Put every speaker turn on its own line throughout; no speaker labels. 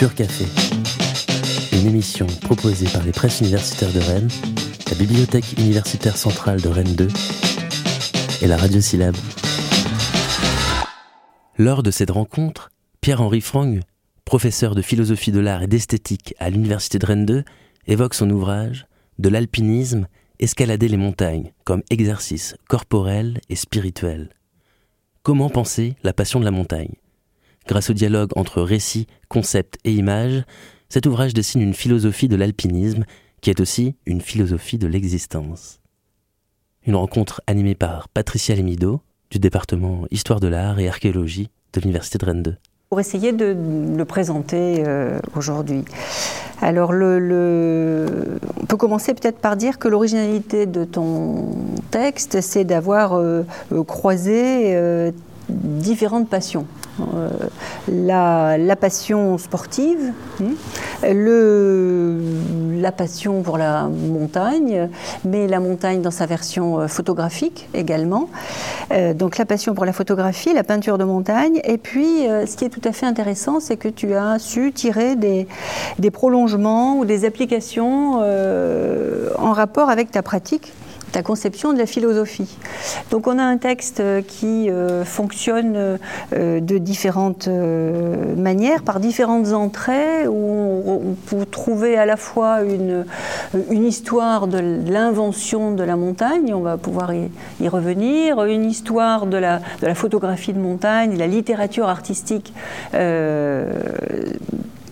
Pur Café, une émission proposée par les presses universitaires de Rennes, la Bibliothèque universitaire centrale de Rennes 2 et la Radio Syllabe. Lors de cette rencontre, Pierre-Henri Frang, professeur de philosophie de l'art et d'esthétique à l'Université de Rennes 2, évoque son ouvrage De l'alpinisme, escalader les montagnes comme exercice corporel et spirituel. Comment penser la passion de la montagne? Grâce au dialogue entre récit, concept et image, cet ouvrage dessine une philosophie de l'alpinisme qui est aussi une philosophie de l'existence. Une rencontre animée par Patricia Lemido du département Histoire de l'art et archéologie de l'Université de Rennes 2
pour essayer de le présenter euh, aujourd'hui. Alors, on peut commencer peut-être par dire que l'originalité de ton texte, c'est d'avoir euh, euh, croisé différentes passions. Euh, la, passion sportive, le, la passion pour la montagne, mais la montagne dans sa version euh, photographique également. Euh, donc la passion pour la photographie, la peinture de montagne. Et puis, ce qui est tout à fait intéressant, c'est que tu as su tirer des, des prolongements ou des applications en rapport avec ta pratique ta conception de la philosophie. Donc on a un texte qui euh, fonctionne euh, de différentes euh, manières, par différentes entrées, où on, peut trouver à la fois une, histoire de l'invention de la montagne, on va pouvoir y, revenir, une histoire de la, de la photographie de montagne, la littérature artistique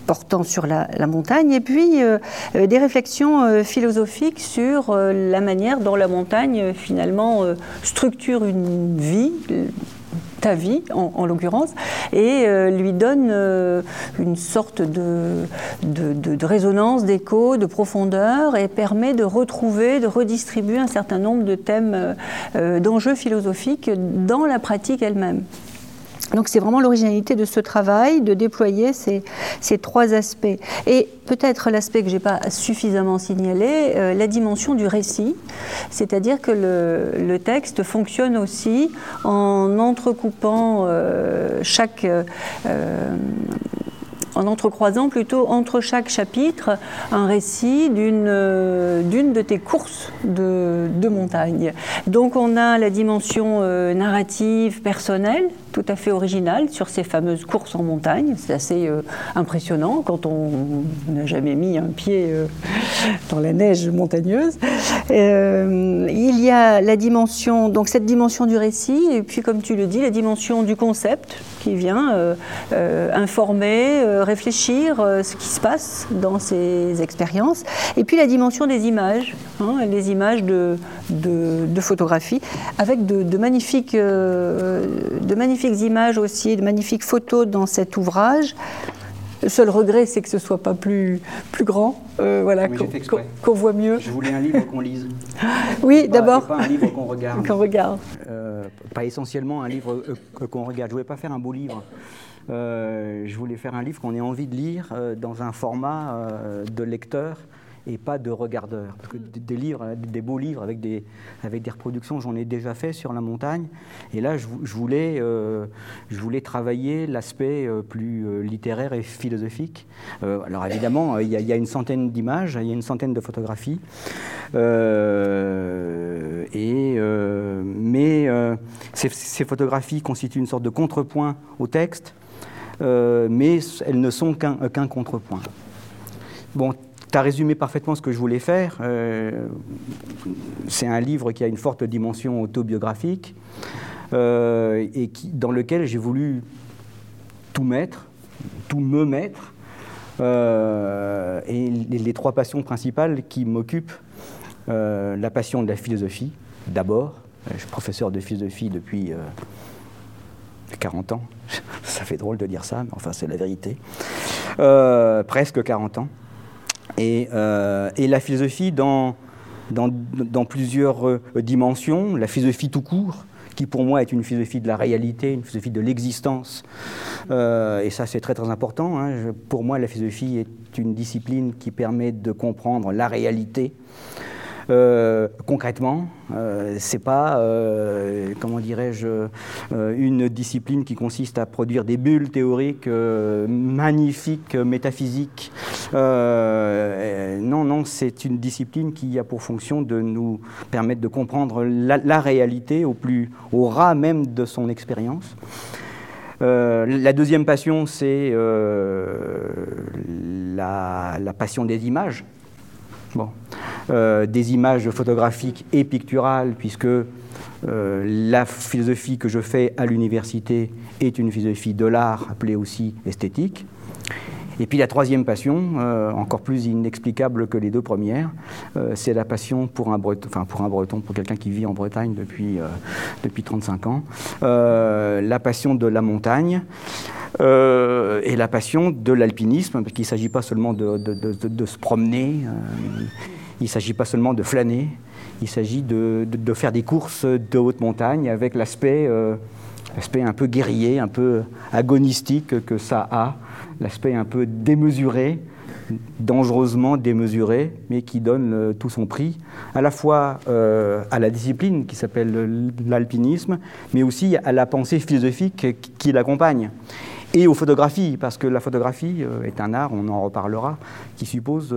portant sur la, montagne, et puis euh, euh, des réflexions euh, philosophiques sur la manière dont la montagne finalement structure une vie ta vie en, l'occurrence, et lui donne une sorte de, de résonance, d'écho, de profondeur, et permet de retrouver, de redistribuer un certain nombre de thèmes, d'enjeux philosophiques dans la pratique elle-même. Donc c'est vraiment l'originalité de ce travail, de déployer ces, ces trois aspects. Et peut-être l'aspect que je n'ai pas suffisamment signalé, euh, la dimension du récit, c'est-à-dire que le, texte fonctionne aussi en entrecoupant euh, chaque... Euh, en entrecroisant plutôt entre chaque chapitre un récit d'une d'une de tes courses de, de, montagne. Donc on a la dimension narrative personnelle tout à fait original sur ces fameuses courses en montagne. C'est assez euh, impressionnant quand on n'a jamais mis un pied euh, dans la neige montagneuse. Euh, il y a la dimension, donc cette dimension du récit, et puis comme tu le dis, la dimension du concept qui vient informer, réfléchir ce qui se passe dans ces expériences, et puis la dimension des images, hein, les images de, de, photographie, avec de, magnifiques, de magnifiques magnifiques images aussi, de magnifiques photos dans cet ouvrage. Le seul regret, c'est que ce soit pas plus, plus grand, euh, voilà, qu'on voit mieux.
Je voulais un livre qu'on lise.
oui, d'abord.
Pas un livre qu'on regarde.
qu'on regarde.
Euh, pas essentiellement un livre euh, qu'on regarde. Je voulais pas faire un beau livre. je voulais faire un livre qu'on ait envie de lire dans un format de lecteur et pas de regardeur. Des livres, des beaux livres avec des, avec des reproductions, j'en ai déjà fait sur la montagne. Et là, je, voulais, euh, je voulais travailler l'aspect euh, plus euh, littéraire et philosophique. alors évidemment, il y, a une centaine d'images, il y a une centaine de photographies. et, mais ces, photographies constituent une sorte de contrepoint au texte, mais elles ne sont qu'un contrepoint. Bon, tu as résumé parfaitement ce que je voulais faire. Euh, c'est un livre qui a une forte dimension autobiographique euh, et dans lequel j'ai voulu tout mettre, tout me mettre. Euh, et les, trois passions principales qui m'occupent, la passion de la philosophie, d'abord. Je suis professeur de philosophie depuis 40 ans. ça fait drôle de dire ça, mais enfin c'est la vérité. presque 40 ans. Euh, et, la philosophie dans, plusieurs euh, dimensions, la philosophie tout court, qui pour moi est une philosophie de la réalité, une philosophie de l'existence. Euh, et ça, c'est très très important. Hein. pour moi, la philosophie est une discipline qui permet de comprendre la réalité. Euh, concrètement, euh, c'est pas, euh, comment dirais-je, une discipline qui consiste à produire des bulles théoriques magnifiques, métaphysiques. non, non, c'est une discipline qui a pour fonction de nous permettre de comprendre la, réalité au plus, au ras même de son expérience. la deuxième passion, c'est la, la, passion des images. Bon. Euh, des images photographiques et picturales, puisque euh, la philosophie que je fais à l'université est une philosophie de l'art, appelée aussi esthétique. Et puis la troisième passion, euh, encore plus inexplicable que les deux premières, c'est la passion pour un breton, enfin pour un breton, pour quelqu'un qui vit en Bretagne depuis, depuis 35 ans, la passion de la montagne. et la passion de l'alpinisme, parce qu'il ne s'agit pas seulement de, de se promener, il ne s'agit pas seulement de flâner, il s'agit de, faire des courses de haute montagne avec euh, l'aspect un peu guerrier, un peu agonistique que ça a, l'aspect un peu démesuré, dangereusement démesuré, mais qui donne euh, tout son prix, à la fois euh, à la discipline qui s'appelle l'alpinisme, mais aussi à la pensée philosophique qui l'accompagne et aux photographies, parce que la photographie est un art, on en reparlera, qui suppose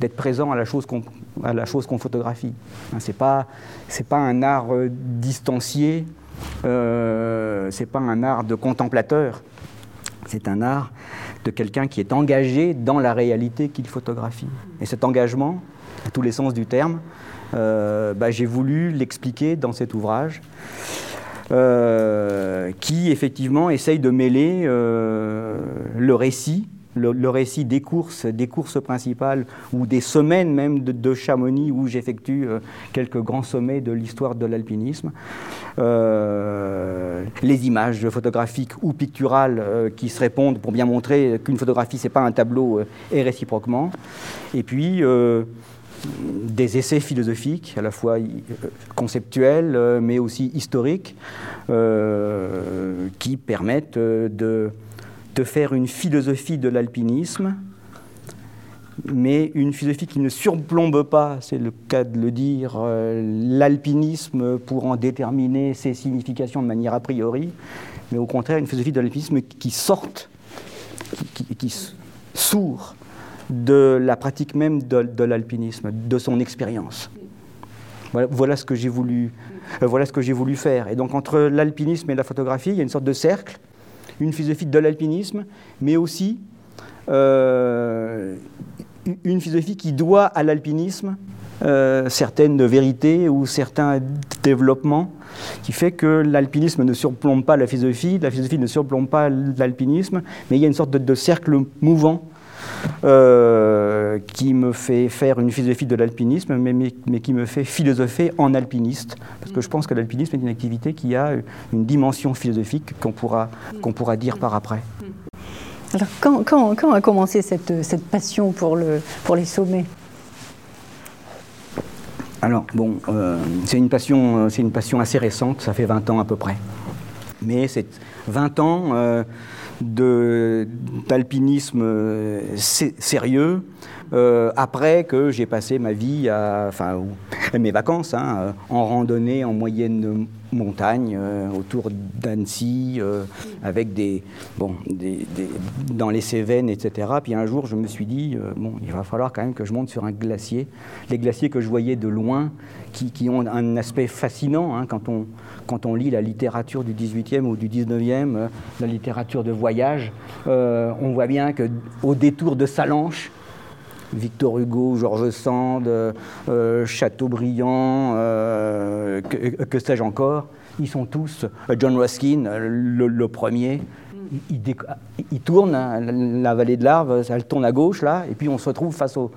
d'être présent à la chose qu'on photographie. Hein, c'est pas c'est pas un art euh, distancié, euh, c'est pas un art de contemplateur. C'est un art de quelqu'un qui est engagé dans la réalité qu'il photographie. Et cet engagement, à tous les sens du terme, euh, bah, j'ai voulu l'expliquer dans cet ouvrage. Euh, qui effectivement essaye de mêler le récit le, récit des courses, des courses principales ou des semaines même de, Chamonix où j'effectue euh, quelques grands sommets de l'histoire de l'alpinisme. Euh, les images photographiques ou picturales euh, qui se répondent pour bien montrer qu'une photographie, c'est pas un tableau et réciproquement. Et puis des essais philosophiques, à la fois conceptuels, mais aussi historiques, qui permettent de de faire une philosophie de l'alpinisme, mais une philosophie qui ne surplombe pas, c'est le cas de le dire, euh, l'alpinisme pour en déterminer ses significations de manière a priori, mais au contraire une philosophie de l'alpinisme qui sorte, qui, qui, sourd de la pratique même de, l'alpinisme, de son expérience. Voilà, ce que j'ai voulu, euh, voilà ce que j'ai voulu faire. Et donc entre l'alpinisme et la photographie, il y a une sorte de cercle une philosophie de l'alpinisme, mais aussi euh, une philosophie qui doit à l'alpinisme euh, certaines vérités ou certains développements, qui fait que l'alpinisme ne surplombe pas la philosophie, la philosophie ne surplombe pas l'alpinisme, mais il y a une sorte de cercle mouvant euh, qui me fait faire une philosophie de l'alpinisme, mais, mais, qui me fait philosopher en alpiniste, parce que je pense que l'alpinisme est une activité qui a une dimension philosophique qu'on pourra, qu'on pourra dire par après.
Alors, quand, quand, quand a commencé cette, cette passion pour, le, pour les sommets?
Alors, bon, euh, c'est une, passion, euh, c'est une passion assez récente, ça fait 20 ans à peu près. Mais c'est 20 ans d'alpinisme euh, sérieux euh, après que j'ai passé ma vie, à, enfin mes vacances, hein, euh, en randonnée en moyenne montagne autour d'Annecy, avec des, bon, des, dans les Cévennes, etc. Puis un jour, je me suis dit, bon, il va falloir quand même que je monte sur un glacier. Les glaciers que je voyais de loin, qui, qui ont un aspect fascinant hein, quand on quand on lit la littérature du 18e ou du 19e, euh, la littérature de voyage, euh, on voit bien qu'au détour de Salanches, Victor Hugo, Georges Sand, euh, Chateaubriand, que, sais-je encore, ils sont tous, John Ruskin, le, premier, il, tourne, hein, la vallée de l'Arve, elle tourne à gauche là, et puis on se retrouve face au,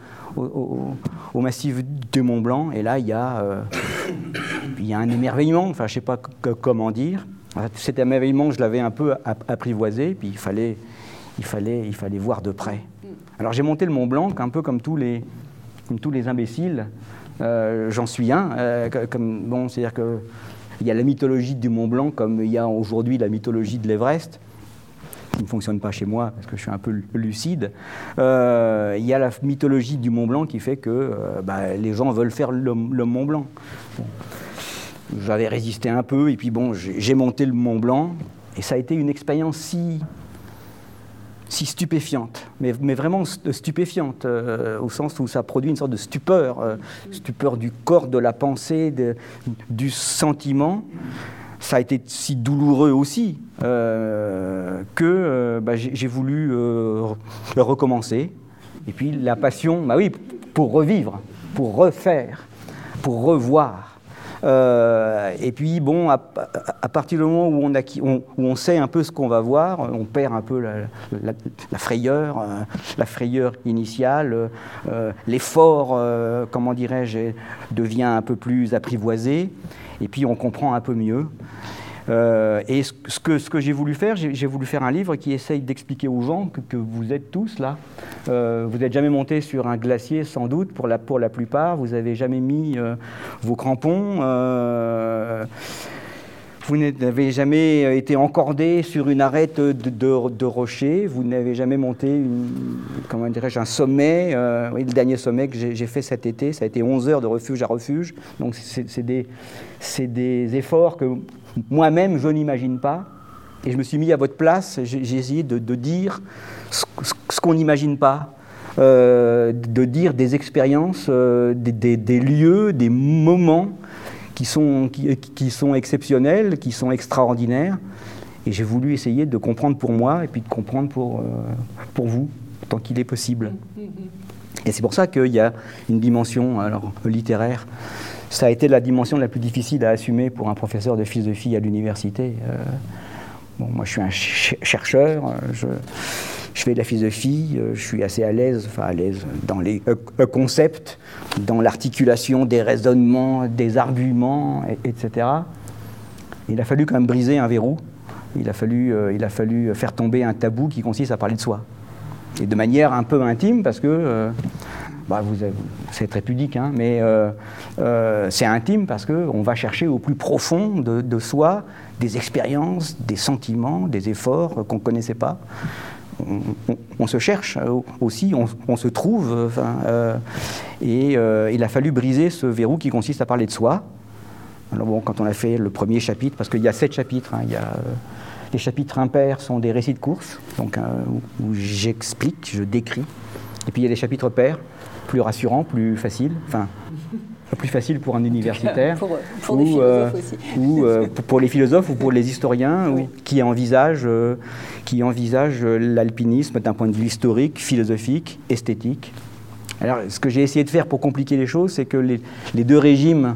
massif du Mont Blanc, et là il y a il y a un émerveillement, enfin je ne sais pas comment dire. Cet émerveillement, je l'avais un peu apprivoisé, puis il fallait, il fallait, il fallait voir de près. Alors j'ai monté le Mont Blanc, un peu comme tous les, tous les imbéciles. Euh, j'en suis un. Euh, comme, bon, c'est-à-dire qu'il y a la mythologie du Mont Blanc comme il y a aujourd'hui la mythologie de l'Everest. Qui ne fonctionne pas chez moi parce que je suis un peu lucide. Euh, il y a la mythologie du Mont Blanc qui fait que euh, bah, les gens veulent faire le, Mont Blanc. J'avais résisté un peu et puis bon, j'ai monté le Mont Blanc et ça a été une expérience si si stupéfiante, mais, vraiment stupéfiante, euh, au sens où ça produit une sorte de stupeur, stupeur du corps, de la pensée, du sentiment ça a été si douloureux aussi euh, que euh, bah, j'ai voulu euh, recommencer. Et puis la passion, bah oui, pour revivre, pour refaire, pour revoir. Et puis bon, à, partir du moment où on, sait un peu ce qu'on va voir, on perd un peu la, frayeur, la frayeur initiale, l'effort, comment dirais-je, devient un peu plus apprivoisé et puis on comprend un peu mieux. Euh, et ce, que, j'ai voulu faire, j'ai voulu faire un livre qui essaye d'expliquer aux gens que, vous êtes tous là. Euh, vous n'êtes jamais monté sur un glacier, sans doute, pour la, plupart. Vous n'avez jamais mis euh, vos crampons vous n'avez jamais été encordé sur une arête de, rocher, vous n'avez jamais monté une, comment un sommet. oui, le dernier sommet que j'ai fait cet été, ça a été 11 heures de refuge à refuge. Donc c'est des, efforts que moi-même, je n'imagine pas. Et je me suis mis à votre place, j'ai essayé de, dire ce, qu'on n'imagine pas, euh, de dire des expériences, euh, des, lieux, des moments qui sont, qui, sont exceptionnels, qui sont extraordinaires. Et j'ai voulu essayer de comprendre pour moi et puis de comprendre pour, euh, pour vous, tant qu'il est possible. Et c'est pour ça qu'il y a une dimension alors, littéraire ça a été la dimension la plus difficile à assumer pour un professeur de philosophie à l'université. Euh, bon, moi, je suis un chercheur, euh, je, fais de la philosophie, euh, je suis assez à l'aise, enfin à l'aise dans les concepts, dans l'articulation des raisonnements, des arguments, etc. Il a fallu quand même briser un verrou. Il a fallu, il a fallu faire tomber un tabou qui consiste à parler de soi. Et de manière un peu intime, parce que bah, c'est très pudique, hein, mais euh, euh, c'est intime parce qu'on va chercher au plus profond de, soi des expériences, des sentiments, des efforts qu'on ne connaissait pas. On, se cherche aussi, on, se trouve. et euh, il a fallu briser ce verrou qui consiste à parler de soi. Alors bon, quand on a fait le premier chapitre, parce qu'il y a sept chapitres, hein, il y a, les chapitres impairs sont des récits de course, donc, où j'explique, je décris. Et puis il y a des chapitres pairs plus rassurant, plus facile, enfin plus facile pour un universitaire,
pour, pour ou, euh, aussi.
ou euh, pour les philosophes ou pour les historiens qui envisagent, euh, qui envisagent l'alpinisme d'un point de vue historique, philosophique, esthétique. Alors, ce que j'ai essayé de faire pour compliquer les choses, c'est que les, les, deux régimes,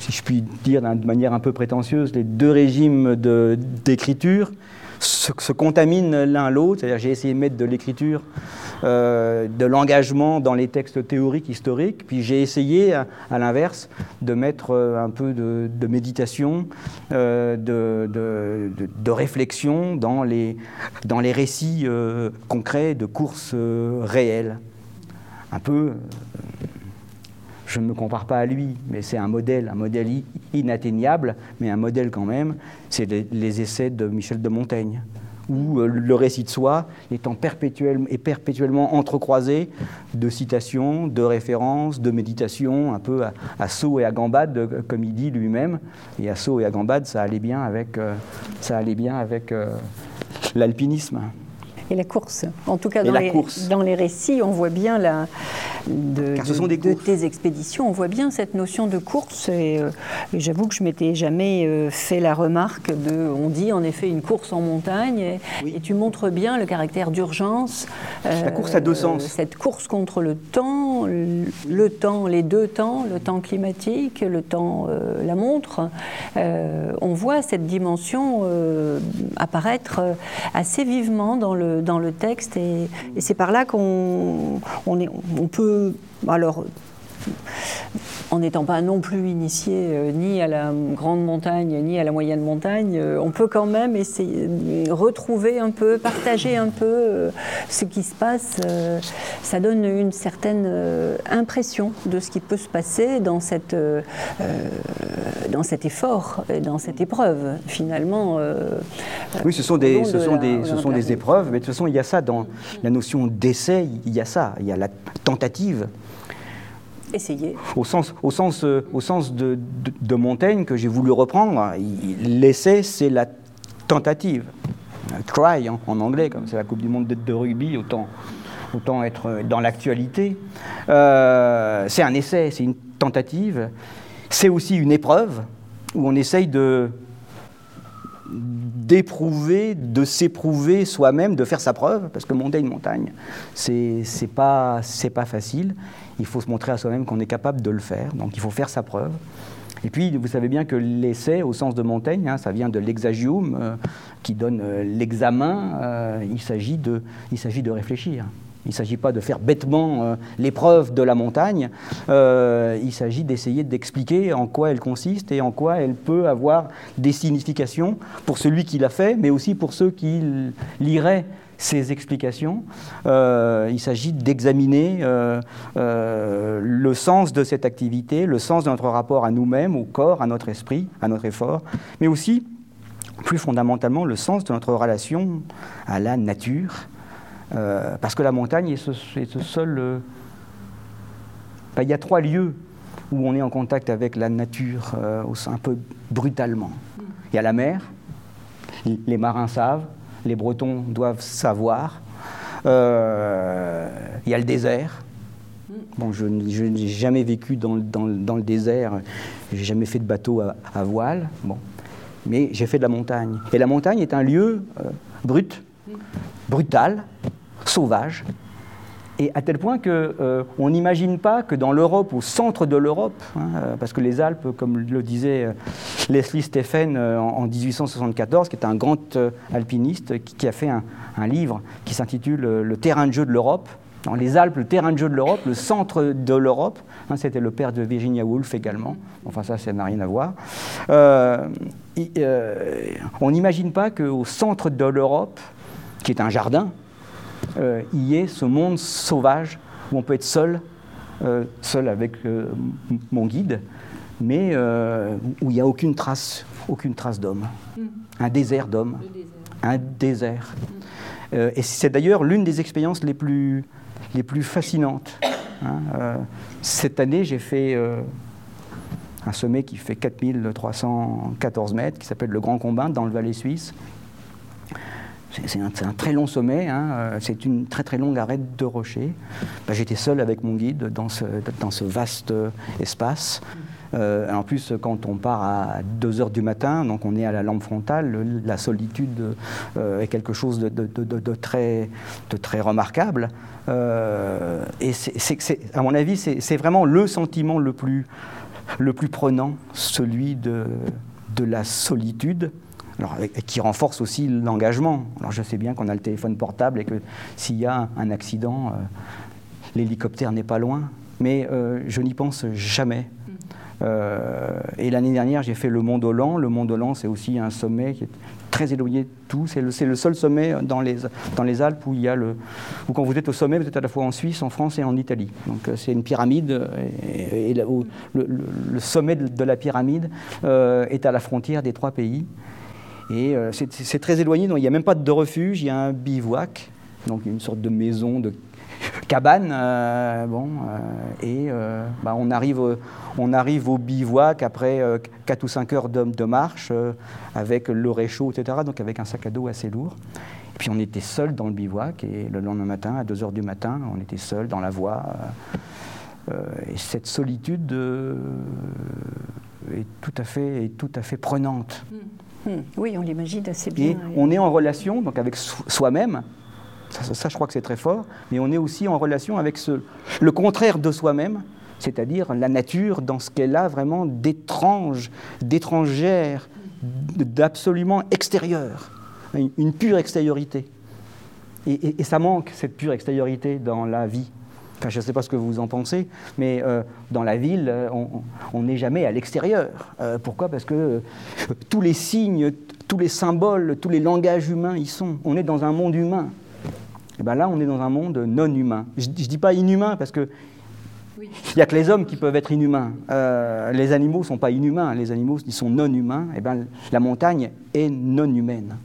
si je puis dire de manière un peu prétentieuse, les deux régimes d'écriture se, se, contaminent l'un l'autre. C'est-à-dire, j'ai essayé de mettre de l'écriture euh, de l'engagement dans les textes théoriques, historiques. Puis j'ai essayé, à, l'inverse, de mettre euh, un peu de, méditation, euh, de, réflexion dans les, dans les récits concrets de courses réelles. Un peu je ne me compare pas à lui, mais c'est un modèle, un modèle inatteignable, mais un modèle quand même, c'est les essais de Michel de Montaigne où euh, le récit de soi étant perpétuel, est perpétuellement entrecroisé de citations, de références, de méditations, un peu à, saut et à gambade, euh, comme il dit lui-même. Et à saut et à gambade, ça allait bien avec, euh, ça allait bien avec l'alpinisme
et la course. En tout cas, dans les, dans les, récits, on voit bien la, de, de, tes expéditions, on voit bien cette notion de course. Et, euh, j'avoue que je m'étais jamais euh, fait la remarque de. On dit en effet une course en montagne, et, tu montres bien le caractère d'urgence.
la course a deux euh, sens.
Cette course contre le temps, le, temps, les deux temps, le temps climatique, le temps, la montre. on voit cette dimension apparaître assez vivement dans le dans le texte et, c'est par là qu'on on, on peut alors en n'étant pas non plus initié euh, ni à la grande montagne ni à la moyenne montagne, euh, on peut quand même essayer de retrouver un peu, partager un peu euh, ce qui se passe. ça donne une certaine impression de ce qui peut se passer dans, cette, dans cet effort, dans cette épreuve finalement.
oui, ce sont des, ce sont des, ce sont des épreuves, mais de toute façon il y a ça dans la notion d'essai, il y a ça, il y a la tentative.
Essayer.
Au sens, au sens, euh, au sens de, de, Montaigne que j'ai voulu reprendre, l'essai, c'est la tentative. Try en, anglais, comme c'est la Coupe du Monde de, rugby, autant, autant être dans l'actualité. Euh, c'est un essai, c'est une tentative. C'est aussi une épreuve où on essaye de d'éprouver, de s'éprouver soi-même, de faire sa preuve, parce que monter une montagne, c'est pas, pas facile. Il faut se montrer à soi-même qu'on est capable de le faire, donc il faut faire sa preuve. Et puis, vous savez bien que l'essai, au sens de Montaigne, hein, ça vient de l'exagium, euh, qui donne euh, l'examen. Euh, il s'agit de, de réfléchir. Il ne s'agit pas de faire bêtement euh, l'épreuve de la montagne, euh, il s'agit d'essayer d'expliquer en quoi elle consiste et en quoi elle peut avoir des significations pour celui qui l'a fait, mais aussi pour ceux qui liraient ces explications. Euh, il s'agit d'examiner le sens de cette activité, le sens de notre rapport à nous-mêmes, au corps, à notre esprit, à notre effort, mais aussi, plus fondamentalement, le sens de notre relation à la nature euh, parce que la montagne est ce, seul. Euh, il y a trois lieux où on est en contact avec la nature euh, un peu brutalement. Il y a la mer, les marins savent, les Bretons doivent savoir. il y a le désert. Bon, je, n'ai jamais vécu dans, le désert, j'ai jamais fait de bateau à, voile, bon. mais j'ai fait de la montagne. Et la montagne est un lieu brut, brutal, sauvage, et à tel point qu'on euh, n'imagine pas que dans l'Europe, au centre de l'Europe, hein, euh, parce que les Alpes, comme le disait euh, Leslie Stephen en, 1874, qui est un grand alpiniste, qui, a fait un, livre qui s'intitule Le terrain de jeu de l'Europe. Dans les Alpes, le terrain de jeu de l'Europe, le centre de l'Europe, hein, c'était le père de Virginia Woolf également, enfin ça, ça n'a rien à voir. on n'imagine pas qu'au centre de l'Europe, qui est un jardin, euh, y ait ce monde sauvage où on peut être seul, euh, seul avec euh, mon guide, mais où il n'y a aucune trace, aucune trace d'homme. Mm. Un désert d'homme. Un désert. Mm. et c'est d'ailleurs l'une des expériences les plus, les plus fascinantes. Hein. cette année, j'ai fait un sommet qui fait 4314 mètres, qui s'appelle le Grand Combin, dans le Valais suisse. C'est un, très long sommet, hein, euh, c'est une très très longue arête de rocher. Bah, j'étais seul avec mon guide dans ce, dans ce vaste espace. Euh, en plus, quand on part à 2 heures du matin, donc on est à la lampe frontale, la solitude euh, est quelque chose de, de, très, de très remarquable. et c'est, à mon avis, c'est vraiment le sentiment le plus, le plus prenant, celui de la solitude qui renforce aussi l'engagement. Alors je sais bien qu'on a le téléphone portable et que s'il y a un accident, euh, l'hélicoptère n'est pas loin, mais euh, je n'y pense jamais. Euh, et l'année dernière, j'ai fait le Mont Dolent. Le Mont Dolent, c'est aussi un sommet qui est très éloigné de tout. C'est le, le, seul sommet dans les, dans les Alpes où il y a le. Où quand vous êtes au sommet, vous êtes à la fois en Suisse, en France et en Italie. Donc c'est une pyramide. Et, le, le, sommet de, la pyramide est à la frontière des trois pays. Et euh, c'est très éloigné, donc il n'y a même pas de refuge, il y a un bivouac, donc une sorte de maison, de cabane. Euh, bon, euh, et bah, on, arrive, on arrive au bivouac après 4 ou 5 heures de, de marche, avec le réchaud, etc., donc avec un sac à dos assez lourd. Et puis on était seul dans le bivouac, et le lendemain matin, à 2 heures du matin, on était seul dans la voie. et cette solitude est, tout à fait, est tout à fait prenante. Mm.
Hmm. Oui, on l'imagine assez bien.
Et on est en relation donc avec soi-même. Ça, je crois que c'est très fort. Mais on est aussi en relation avec ce, le contraire de soi-même, c'est-à-dire la nature dans ce qu'elle a vraiment d'étrange, d'étrangère, d'absolument extérieur, une pure extériorité. Et, et, ça manque, cette pure extériorité, dans la vie. Je ne sais pas ce que vous en pensez, mais euh, dans la ville, euh, on n'est jamais à l'extérieur. Euh, pourquoi? Parce que tous les signes, tous les symboles, tous les langages humains y sont. On est dans un monde humain. Et bien là, on est dans un monde non humain. Je ne dis pas inhumain parce que il n'y a que les hommes qui peuvent être inhumains. les animaux ne sont pas inhumains, les animaux ils sont non humains. Et bien la montagne est non humaine.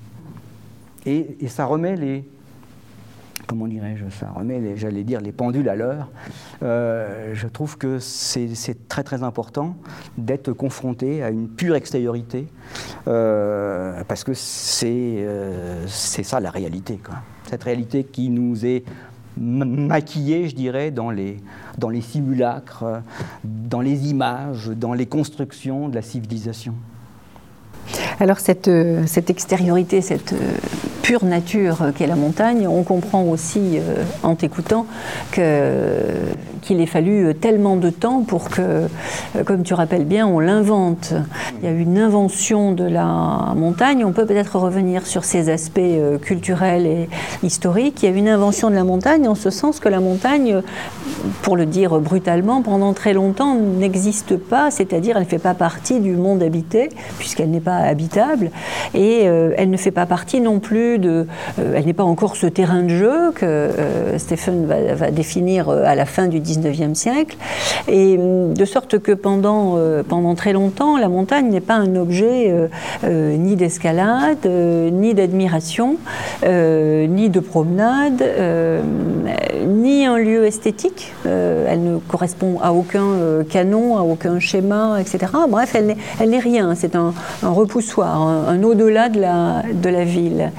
Et, et ça remet les, comment dirais-je, ça remet, j'allais dire, les pendules à l'heure. Euh, je trouve que c'est très très important d'être confronté à une pure extériorité, euh, parce que euh, c'est ça la réalité. Quoi. Cette réalité qui nous est maquillée, je dirais, dans les, dans les simulacres, dans les images, dans les constructions de la civilisation.
Alors cette, cette extériorité, cette pure nature qu'est la montagne, on comprend aussi euh, en t'écoutant qu'il ait fallu tellement de temps pour que, euh, comme tu rappelles bien, on l'invente. Il y a une invention de la montagne. On peut peut-être revenir sur ces aspects euh, culturels et historiques. Il y a une invention de la montagne en ce sens que la montagne, pour le dire brutalement, pendant très longtemps n'existe pas, c'est-à-dire elle ne fait pas partie du monde habité, puisqu'elle n'est pas habitable, et elle ne fait pas partie non plus euh, elle n'est pas encore ce terrain de jeu que euh, Stephen va, définir euh, à la fin du 19e siècle. Et de sorte que pendant, pendant très longtemps, la montagne n'est pas un objet ni d'escalade, ni d'admiration, ni de promenade, ni un lieu esthétique. Elle ne correspond à aucun canon, à aucun schéma, etc. Bref, elle n'est rien. C'est un, repoussoir, un, au-delà de la, de la ville.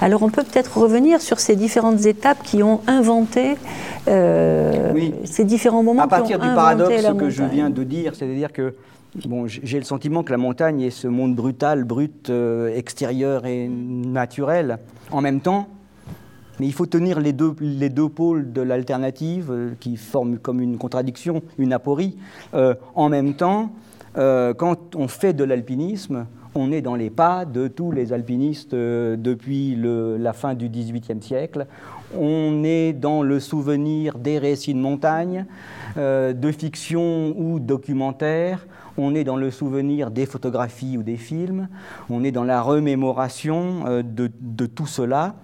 Alors on peut peut-être revenir sur ces différentes étapes qui ont inventé euh, ces différents moments. À
partir
du
paradoxe que je viens de dire, c'est-à-dire que bon, j'ai le sentiment que la montagne est ce monde brutal, brut, euh, extérieur et naturel en même temps. Mais il faut tenir les deux, les deux pôles de l'alternative euh, qui forment comme une contradiction, une aporie. en même temps, quand on fait de l'alpinisme, on est dans les pas de tous les alpinistes euh, depuis la fin du XVIIIe siècle. On est dans le souvenir des récits de montagne, euh, de fiction ou documentaire. On est dans le souvenir des photographies ou des films. On est dans la remémoration euh, de, tout cela.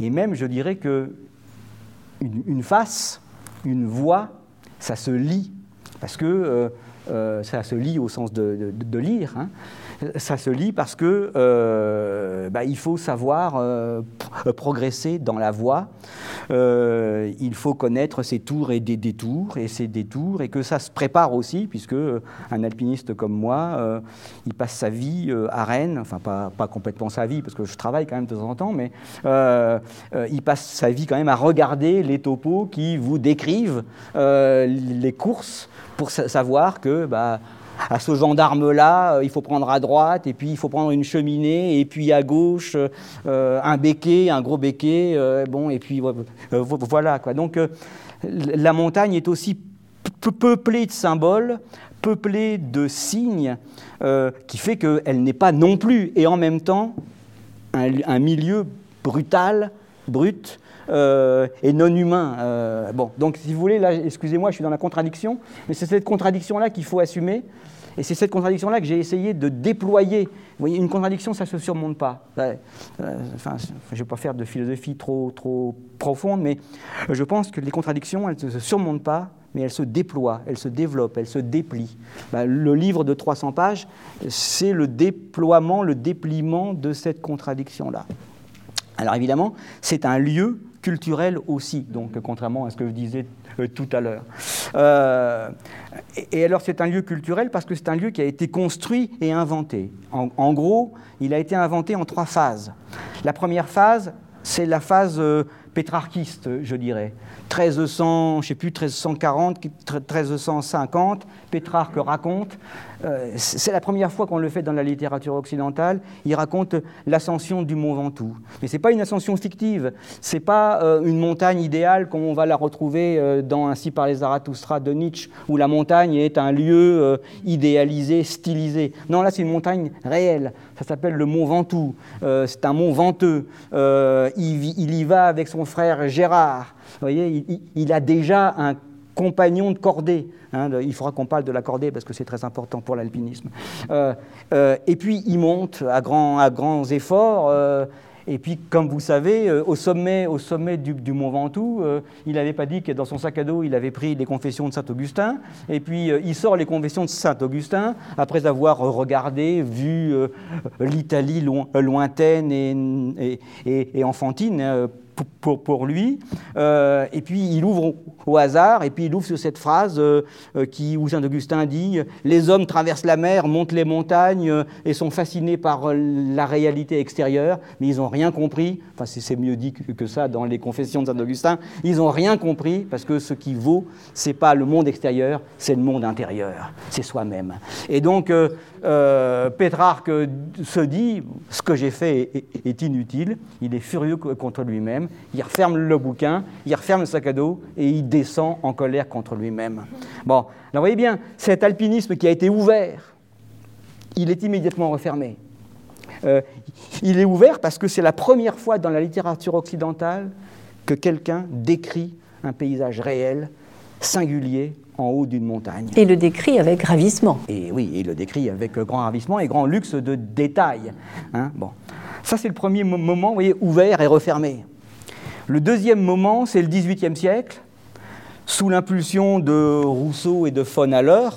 Et même, je dirais que une, face, une voix, ça se lit. Parce que ça se lit au sens de, lire. Hein ça se lit parce que euh, bah, il faut savoir euh, progresser dans la voie. Euh, il faut connaître ses tours et des détours et ses détours et que ça se prépare aussi puisque un alpiniste comme moi, il passe sa vie à Rennes, enfin pas, pas, complètement sa vie parce que je travaille quand même de temps en temps, mais il passe sa vie quand même à regarder les topos qui vous décrivent les courses pour savoir que bah, à ce gendarme-là, euh, il faut prendre à droite, et puis il faut prendre une cheminée, et puis à gauche, euh, un béquet, un gros béquet, euh, bon, et puis voilà. Quoi. Donc la montagne est aussi peuplée de symboles, peuplée de signes, qui fait qu'elle n'est pas non plus, et en même temps, un, milieu brutal, brut, et non humain. bon, donc si vous voulez, là, excusez-moi, je suis dans la contradiction, mais c'est cette contradiction-là qu'il faut assumer. Et c'est cette contradiction-là que j'ai essayé de déployer. Vous voyez, une contradiction, ça ne se surmonte pas. Euh, enfin, je ne vais pas faire de philosophie trop, trop profonde, mais je pense que les contradictions, elles ne se surmontent pas, mais elles se déploient, elles se développent, elles se déplient. Ben, le livre de 300 pages, c'est le déploiement, le dépliement de cette contradiction-là. Alors évidemment, c'est un lieu culturel aussi, donc contrairement à ce que je disais euh, tout à l'heure. Euh, et, alors c'est un lieu culturel parce que c'est un lieu qui a été construit et inventé. En, gros, il a été inventé en trois phases. La première phase, c'est la phase euh, pétrarchiste, je dirais. 1300, je sais plus, 1340, 1350, Pétrarque raconte euh, c'est la première fois qu'on le fait dans la littérature occidentale. Il raconte l'ascension du mont Ventoux. Mais ce n'est pas une ascension fictive. Ce n'est pas euh, une montagne idéale comme on va la retrouver euh, dans Ainsi par les Zarathustra de Nietzsche, où la montagne est un lieu idéalisé, stylisé. Non, là, c'est une montagne réelle. Ça s'appelle le mont Ventoux. c'est un mont venteux. Il, y va avec son frère Gérard. Vous voyez, il, a déjà un compagnon de cordée. Hein, il faudra qu'on parle de la cordée parce que c'est très important pour l'alpinisme. et puis il monte à, grands efforts. Et puis, comme vous savez, euh, au sommet, au sommet du, Mont Ventoux, euh, il n'avait pas dit que dans son sac à dos, il avait pris les confessions de Saint-Augustin. Et puis, euh, il sort les confessions de Saint-Augustin après avoir regardé, vu l'Italie lointaine et, enfantine pour, lui. Euh, et puis il ouvre au, hasard, et puis il ouvre sur cette phrase euh, euh, qui, où Saint-Augustin dit Les hommes traversent la mer, montent les montagnes et sont fascinés par la réalité extérieure, mais ils n'ont rien compris. Enfin, c'est mieux dit que, ça dans les confessions de Saint-Augustin. Ils n'ont rien compris parce que ce qui vaut, c'est pas le monde extérieur, c'est le monde intérieur, c'est soi-même. Et donc, Pétrarque se dit Ce que j'ai fait est inutile. Il est furieux contre lui-même il referme le bouquin, il referme le sac à dos et il descend en colère contre lui-même. Bon, vous voyez bien, cet alpinisme qui a été ouvert, il est immédiatement refermé. Euh, il est ouvert parce que c'est la première fois dans la littérature occidentale que quelqu'un décrit un paysage réel, singulier, en haut d'une montagne.
Et le décrit avec ravissement.
Et oui, il le décrit avec grand ravissement et grand luxe de détails. Hein. bon. Ça, c'est le premier moment, vous voyez, ouvert et refermé. Le deuxième moment, c'est le XVIIIe siècle, sous l'impulsion de Rousseau et de von Haller,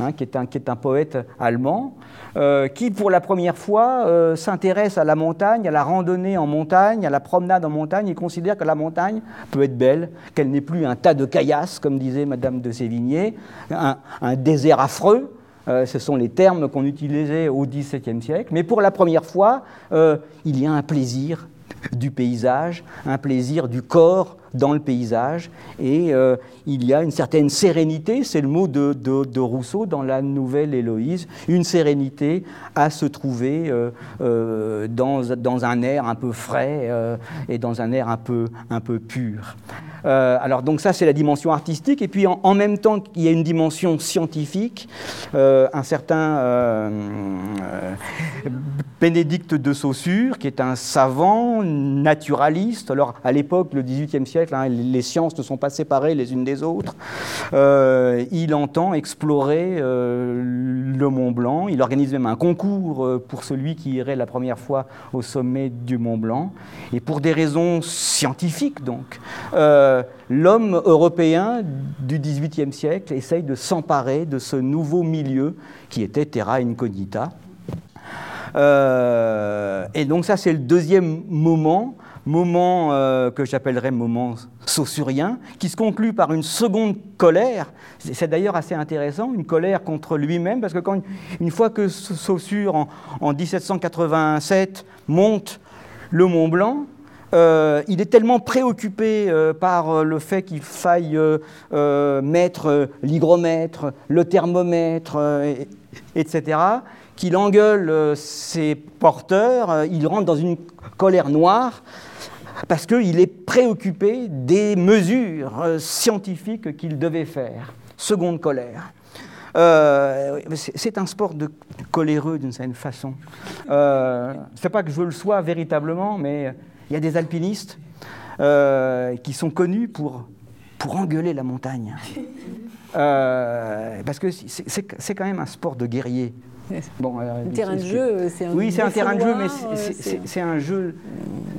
hein, qui, est un, poète allemand, euh, qui pour la première fois euh, s'intéresse à la montagne, à la randonnée en montagne, à la promenade en montagne, et considère que la montagne peut être belle, qu'elle n'est plus un tas de caillasses, comme disait Madame de Sévigné, un, désert affreux, euh, ce sont les termes qu'on utilisait au XVIIe siècle. Mais pour la première fois, il y a un plaisir du paysage, un plaisir du corps dans le paysage. Et euh, il y a une certaine sérénité, c'est le mot de, Rousseau dans la nouvelle Héloïse, une sérénité à se trouver euh, euh, dans, un air un peu frais et dans un air un peu, un peu pur. alors donc ça c'est la dimension artistique, et puis en, même temps il y a une dimension scientifique, un certain Bénédicte de Saussure, qui est un savant naturaliste, alors à l'époque, le XVIIIe siècle, Hein, les sciences ne sont pas séparées les unes des autres. Euh, il entend explorer euh, le Mont Blanc. Il organise même un concours euh, pour celui qui irait la première fois au sommet du Mont Blanc. Et pour des raisons scientifiques, donc, l'homme européen du XVIIIe siècle essaye de s'emparer de ce nouveau milieu qui était Terra Incognita. et donc ça, c'est le deuxième moment moment euh, que j'appellerais moment saussurien, qui se conclut par une seconde colère. C'est d'ailleurs assez intéressant, une colère contre lui-même, parce que quand, une fois que Saussure, en, 1787, monte le Mont Blanc, euh, il est tellement préoccupé euh, par le fait qu'il faille mettre l'hygromètre, le thermomètre, etc., qu'il engueule ses porteurs, il rentre dans une colère noire, parce qu'il est préoccupé des mesures euh, scientifiques qu'il devait faire. Seconde colère. Euh, c'est un sport de coléreux d'une certaine façon. Euh, c'est pas que je le sois véritablement, mais il y a des alpinistes euh, qui sont connus pour, pour engueuler la montagne. parce que c'est quand même un sport de guerrier.
Bon, un terrain de jeu,
c'est un Oui, c'est un terrain de jeu, mais c'est un jeu,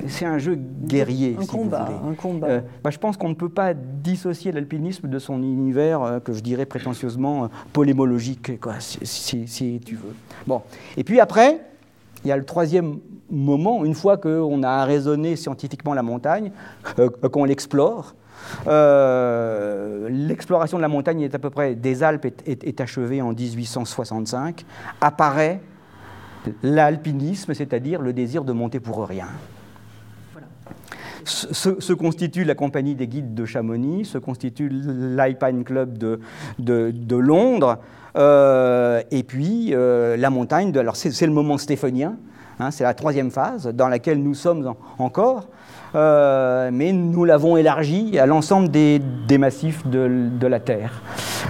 c'est un jeu guerrier.
Un combat, un combat. Euh,
bah, je pense qu'on ne peut pas dissocier l'alpinisme de son univers euh, que je dirais prétentieusement euh, polémologique, quoi, si, si, tu veux. Bon, et puis après, il y a le troisième moment, une fois qu'on a raisonné scientifiquement la montagne, qu'on l'explore, euh, l'exploration de la montagne est à peu près des Alpes est, achevée en 1865. Apparaît l'alpinisme, c'est-à-dire le désir de monter pour rien. Se, constitue la compagnie des guides de Chamonix, se constitue l'Alpine Club de, de, Londres, euh, et puis euh, la montagne, de, alors c'est le moment stéphanien, hein, c'est la troisième phase dans laquelle nous sommes encore. Euh, mais nous l'avons élargi à l'ensemble des, massifs de, la Terre.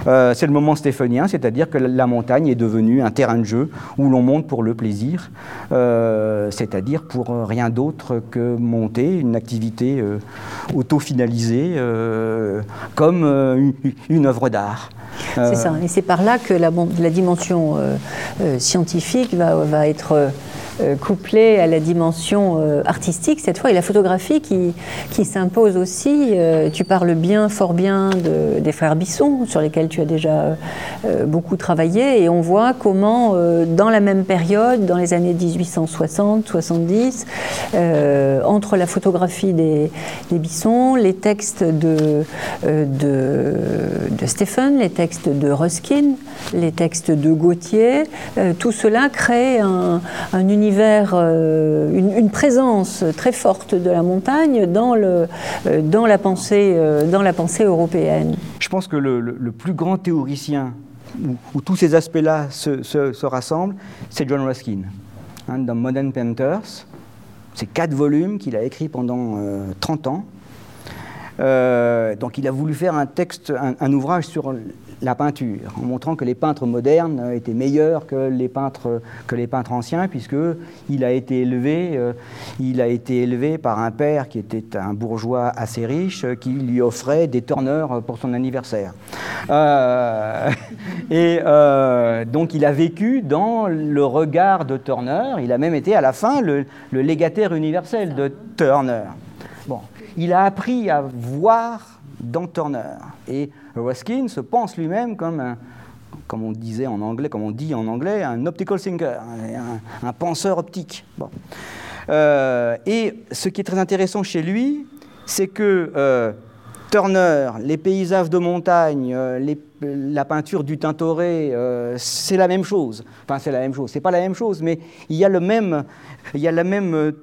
Euh, c'est le moment stéphanien, c'est-à-dire que la montagne est devenue un terrain de jeu où l'on monte pour le plaisir, euh, c'est-à-dire pour rien d'autre que monter une activité auto-finalisée comme une, œuvre d'art.
C'est ça, et c'est par là que la, dimension scientifique va, être couplé à la dimension euh, artistique cette fois et la photographie qui, s'impose aussi. Euh, tu parles bien, fort bien de, des frères Bisson sur lesquels tu as déjà beaucoup travaillé et on voit comment dans la même période, dans les années 1860-70, entre la photographie des, des, Bisson, les textes de, de, de Stephen, les textes de Ruskin, les textes de Gautier, tout cela crée un, un univers euh, une, présence très forte de la montagne dans, le, euh, dans, la, pensée, euh, dans la pensée européenne.
Je pense que le, plus grand théoricien où, tous ces aspects-là se, se, rassemblent, c'est John Ruskin. Hein, dans Modern Painters, c'est quatre volumes qu'il a écrits pendant 30 ans. Donc il a voulu faire un texte, un, ouvrage sur la peinture, en montrant que les peintres modernes étaient meilleurs que les peintres, que les peintres anciens, puisque il a été élevé, euh, il a été élevé par un père qui était un bourgeois assez riche, qui lui offrait des turneurs pour son anniversaire. Euh, et euh, donc il a vécu dans le regard de Turner. Il a même été à la fin le légataire universel de Turner. Il a appris à voir dans Turner. Et Ruskin se pense lui-même comme un, comme on disait en anglais, comme on dit en anglais, un optical thinker, un, penseur optique. Bon. Euh, et ce qui est très intéressant chez lui, c'est que euh, Turner, les paysages de montagne, euh, la peinture du Tintoret, c'est la même chose. Enfin, c'est la même chose. C'est pas la même chose, mais il y a le même, il y a la même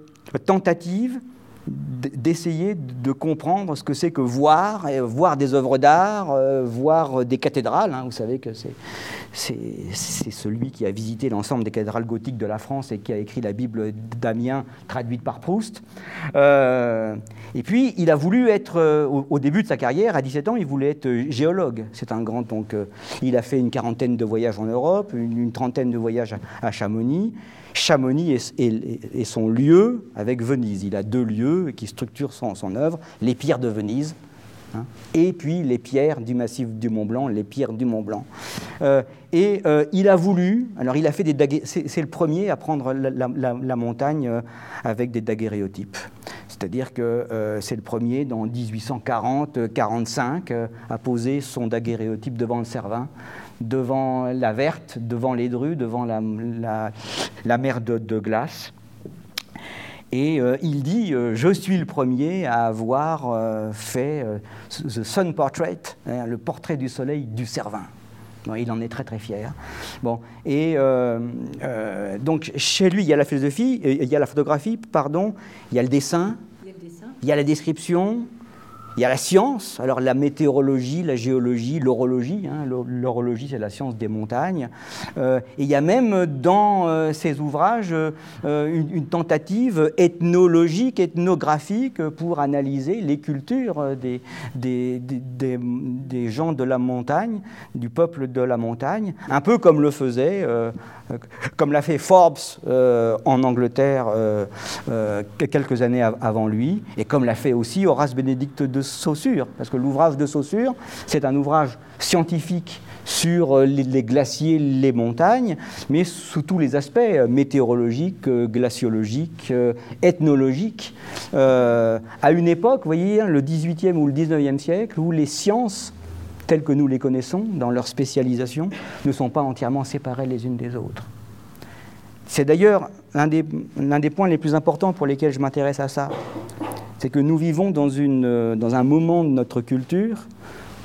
tentative d'essayer de comprendre ce que c'est que voir, voir des œuvres d'art, euh, voir des cathédrales. Hein. Vous savez que c'est celui qui a visité l'ensemble des cathédrales gothiques de la France et qui a écrit la Bible d'Amiens traduite par Proust. Euh, et puis, il a voulu être, euh, au, début de sa carrière, à 17 ans, il voulait être géologue. C'est un grand, donc, il a fait une quarantaine de voyages en Europe, une, trentaine de voyages à Chamonix. Chamonix est, son lieu avec Venise. Il a deux lieux qui structurent son, œuvre, les pierres de Venise, hein, et puis les pierres du massif du Mont Blanc, les pierres du Mont Blanc. Euh, et euh, il a voulu, alors il a fait des c'est le premier à prendre la, montagne euh, avec des daguerréotypes. C'est-à-dire que c'est le premier dans 1840-45 à poser son daguerréotype devant le Cervin devant la verte, devant les drues, devant la, mer de, glace. Et euh, il dit euh, Je suis le premier à avoir euh, fait The Sun Portrait, hein, le portrait du soleil du Cervin. il en est très très fier. Bon, et donc chez lui, il y a la philosophie, il y a la photographie, pardon, il y a le dessin, il y a la description, il y a la science, alors la météorologie, la géologie, l'orologie. Hein, c'est la science des montagnes. Euh, et il y a même dans euh, ces ouvrages euh, une, tentative ethnologique, ethnographique pour analyser les cultures des, gens de la montagne, du peuple de la montagne, un peu comme le faisait comme l'a fait Forbes euh, en Angleterre euh, euh, quelques années avant lui, et comme l'a fait aussi Horace Bénédicte de Saussure, parce que l'ouvrage de Saussure, c'est un ouvrage scientifique sur les, glaciers, les montagnes, mais sous tous les aspects météorologiques, glaciologiques, ethnologiques, à une époque, vous voyez, hein, le 18e ou le 19e siècle, où les sciences telles que nous les connaissons, dans leur spécialisation, ne sont pas entièrement séparées les unes des autres. C'est d'ailleurs l'un des, points les plus importants pour lesquels je m'intéresse à ça. C'est que nous vivons dans, dans, un moment de notre culture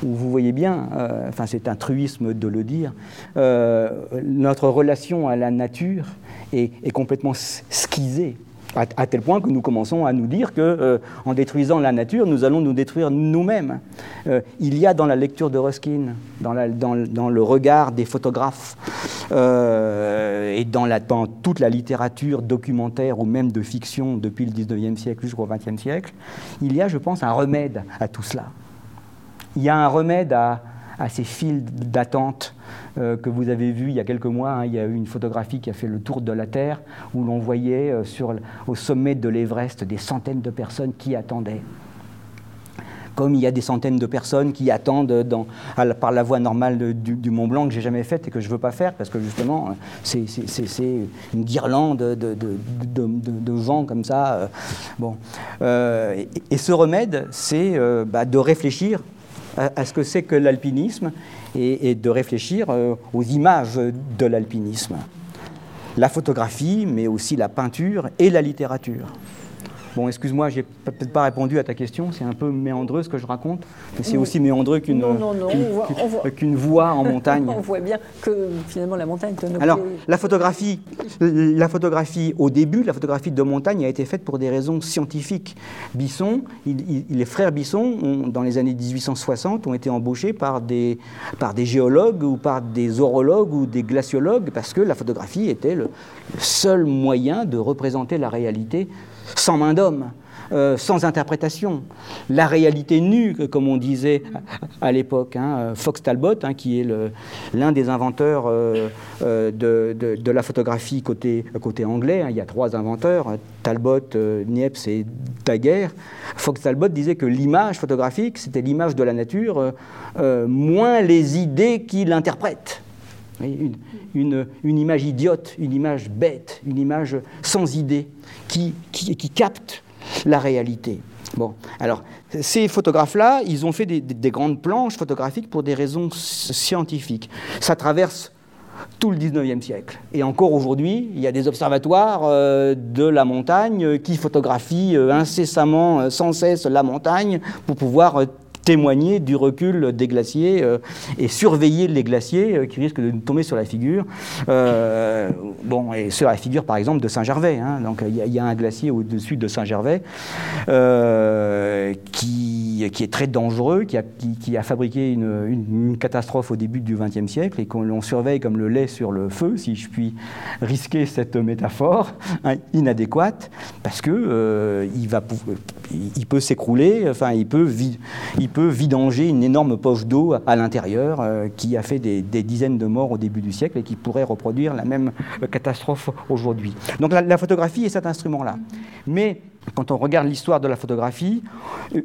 où vous voyez bien, euh, enfin c'est un truisme de le dire, euh, notre relation à la nature est, est complètement skisée à, tel point que nous commençons à nous dire que, euh, en détruisant la nature, nous allons nous détruire nous-mêmes. Euh, il y a dans la lecture de Ruskin, dans, le regard des photographes euh, et dans, toute la littérature documentaire ou même de fiction depuis le 19e siècle jusqu'au 20e siècle, il y a, je pense, un remède à tout cela. Il y a un remède à, ces files d'attente que vous avez vus il y a quelques mois. Hein. il y a eu une photographie qui a fait le tour de la Terre où l'on voyait euh, au sommet de l'Everest des centaines de personnes qui attendaient comme il y a des centaines de personnes qui attendent par la voie normale du, Mont Blanc que j'ai jamais faite et que je ne veux pas faire parce que justement c'est une guirlande de, de, gens comme ça. Euh, bon. et, ce remède, c'est bah, de réfléchir à, ce que c'est que l'alpinisme et, de réfléchir euh, aux images de l'alpinisme. La photographie, mais aussi la peinture et la littérature. Bon, excuse-moi, j'ai peut-être pas répondu à ta question, c'est un peu méandreux ce que je raconte, mais c'est aussi méandreux qu'une qu'une voie en montagne.
on voit bien que finalement la montagne te
Alors, la photographie, la photographie au début, la photographie de montagne a été faite pour des raisons scientifiques. Bisson, les frères Bisson, dans les années 1860, ont été embauchés par des, par des géologues ou par des orologues ou des glaciologues parce que la photographie était le seul moyen de représenter la réalité sans main d'homme, euh, sans interprétation. La réalité nue, comme on disait à, l'époque. Hein, euh, Fox Talbot, hein, qui est l'un des inventeurs euh, de, la photographie côté, anglais, hein, il y a trois inventeurs, Talbot, Niepce et Daguerre. Fox Talbot disait que l'image photographique, c'était l'image de la nature, moins les idées qui l'interprètent. Une, une, image idiote, une image bête, une image sans idée qui, qui, qui capte la réalité. Bon, alors ces photographes-là, ils ont fait des, des, grandes planches photographiques pour des raisons scientifiques. Ça traverse tout le 19e siècle. Et encore aujourd'hui, il y a des observatoires euh, de la montagne qui photographient euh, incessamment, euh, sans cesse, la montagne pour pouvoir témoigner du recul des glaciers euh, et surveiller les glaciers euh, qui risquent de tomber sur la figure. Euh, bon, et sur la figure, par exemple, de Saint-Gervais. Hein. donc, il y, a un glacier au-dessus de Saint-Gervais qui, qui, est très dangereux, qui a, fabriqué une, catastrophe au début du XXe siècle et qu'on surveille comme le lait sur le feu, si je puis risquer cette métaphore hein, inadéquate, parce que va, il peut s'écrouler, enfin, il peut, vidanger une énorme poche d'eau à l'intérieur euh, qui a fait des, dizaines de morts au début du siècle et qui pourrait reproduire la même euh, catastrophe aujourd'hui. Donc la, photographie est cet instrument-là. Mais quand on regarde l'histoire de la photographie,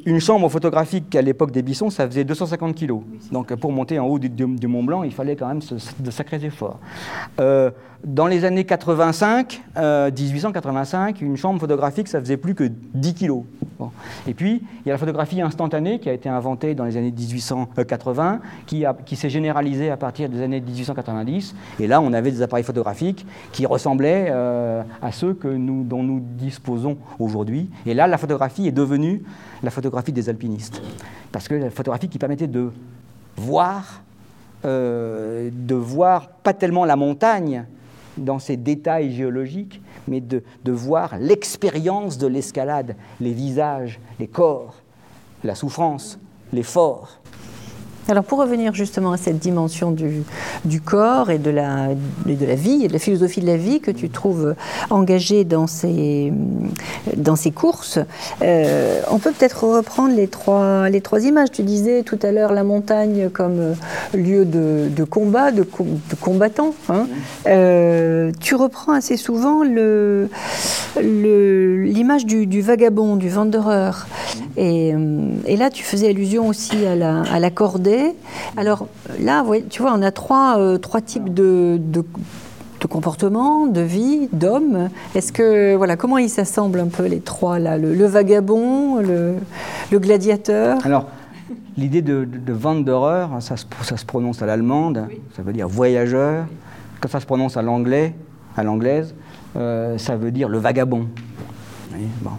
une chambre photographique à l'époque des Bissons, ça faisait 250 kilos. Donc pour monter en haut du, Mont Blanc, il fallait quand même de sacrés efforts. Euh, dans les années 85, 1885, une chambre photographique, ça faisait plus que 10 kilos. Et puis, il y a la photographie instantanée qui a été inventée dans les années 1880, qui, s'est généralisée à partir des années 1890. Et là, on avait des appareils photographiques qui ressemblaient euh, à ceux dont nous disposons aujourd'hui. Et là, la photographie est devenue la photographie des alpinistes. Parce que la photographie qui permettait de voir, euh, de voir pas tellement la montagne, dans ses détails géologiques, mais de, de voir l'expérience de l'escalade, les visages, les corps, la souffrance, l'effort.
Alors pour revenir justement à cette dimension du, corps et de, la, vie de la philosophie de la vie que tu trouves engagée dans ces, courses, euh, on peut peut-être reprendre les trois, images. Tu disais tout à l'heure la montagne comme lieu de, combat, de, de combattant. Hein. Euh, tu reprends assez souvent l'image du, vagabond, du wanderer. Et, et, là tu faisais allusion aussi à la, à la cordée alors là, tu vois, on a trois, euh, trois types de, de, comportements, de vie, d'hommes. Est-ce que, voilà, comment ils s'assemblent un peu les trois là le, vagabond, le, gladiateur?
Alors, l'idée de, de, wanderer, ça se, ça se prononce à l'allemande, ça veut dire voyageur. Quand ça se prononce à l'anglais, à l'anglaise, euh, ça veut dire le vagabond. bon.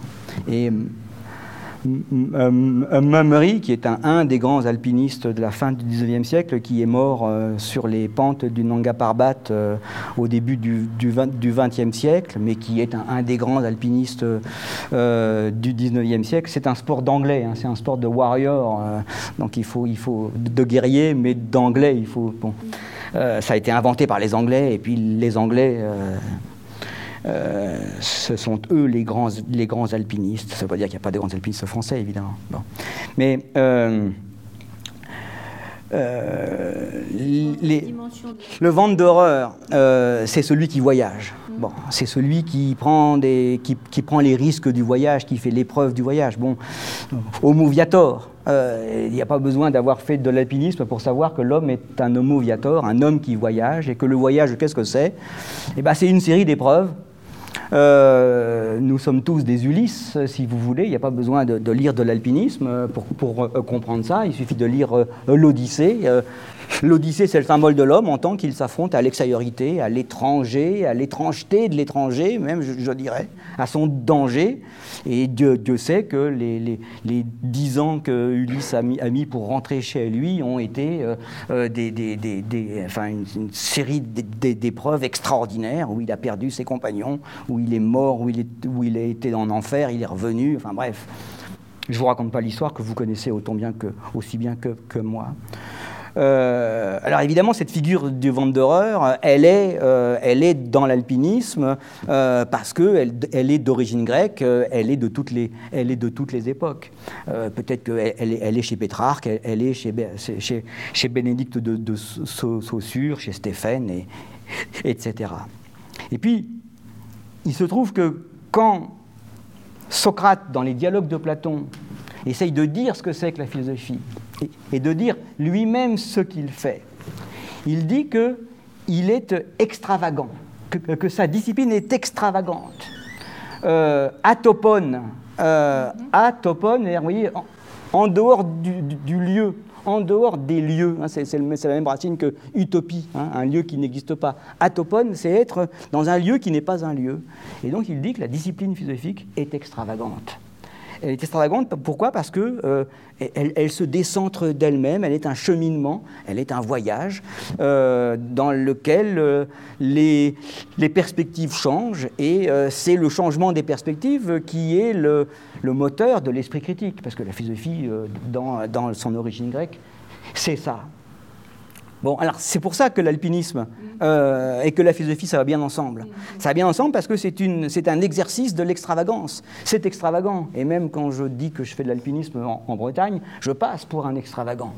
Et Mummery, qui est un, des grands alpinistes de la fin du 19e siècle, qui est mort euh, sur les pentes du Nanga Parbat euh, au début du, du, 20, siècle, mais qui est un, des grands alpinistes euh, du 19e siècle. C'est un sport d'anglais, hein, c'est un sport de warrior, donc il faut, il faut de guerrier, mais d'anglais. Il faut, ça a été inventé par les Anglais, et puis les Anglais euh, ce sont eux les grands, les grands alpinistes. Ça ne veut pas dire qu'il n'y a pas de grands alpinistes français, évidemment. Mais euh, le ventre d'horreur, c'est celui qui voyage. Bon, c'est celui qui prend, des, qui, qui, prend les risques du voyage, qui fait l'épreuve du voyage. Bon, homo viator. Il n'y a pas besoin d'avoir fait de l'alpinisme pour savoir que l'homme est un homo viator, un homme qui voyage, et que le voyage, qu'est-ce que c'est? Eh ben, c'est une série d'épreuves euh, nous sommes tous des Ulysses, si vous voulez. Il n'y a pas besoin de, lire de l'alpinisme pour, pour euh, comprendre ça. Il suffit de lire euh, l'Odyssée. L'Odyssée, c'est le symbole de l'homme en tant qu'il s'affronte à l'extériorité, à l'étranger, à l'étrangeté de l'étranger, même, je, dirais, à son danger. Et Dieu, sait que les, dix ans que Ulysse a mis, pour rentrer chez lui ont été des, enfin, une, série d'épreuves extraordinaires où il a perdu ses compagnons, où il est mort, où il, est, où a été en enfer, il est revenu, enfin bref. Je ne vous raconte pas l'histoire que vous connaissez autant bien que, aussi bien que moi. Euh, alors évidemment, cette figure du ventre d'horreur, elle, est, euh, elle est dans l'alpinisme euh, parce qu'elle elle est d'origine grecque, elle, est de toutes les, elle est de toutes les époques. Peut-être qu'elle elle est, elle est chez Pétrarque, elle, est chez, chez, chez Bénédicte de, de Saussure, chez Stéphane, et, etc. Et puis, il se trouve que quand Socrate, dans les dialogues de Platon, essaye de dire ce que c'est que la philosophie et de dire lui-même ce qu'il fait, il dit qu'il est extravagant, que, sa discipline est extravagante. Euh, atopone, euh, atopone, vous voyez, en, dehors du lieu, en dehors des lieux. Hein, c'est, la même racine que utopie, hein, un lieu qui n'existe pas. Atopone, c'est être dans un lieu qui n'est pas un lieu. Et donc il dit que la discipline philosophique est extravagante. Elle est extravagante, pourquoi? Parce qu'elle euh, elle, se décentre d'elle-même, elle est un cheminement, elle est un voyage euh, dans lequel euh, les, perspectives changent et c'est le changement des perspectives qui est le, moteur de l'esprit critique, parce que la philosophie, dans son origine grecque, c'est ça. Bon, alors c'est pour ça que l'alpinisme euh, et que la philosophie, ça va bien ensemble. Ça va bien ensemble parce que c'est, un exercice de l'extravagance. C'est extravagant. Et même quand je dis que je fais de l'alpinisme en, Bretagne, je passe pour un extravagant.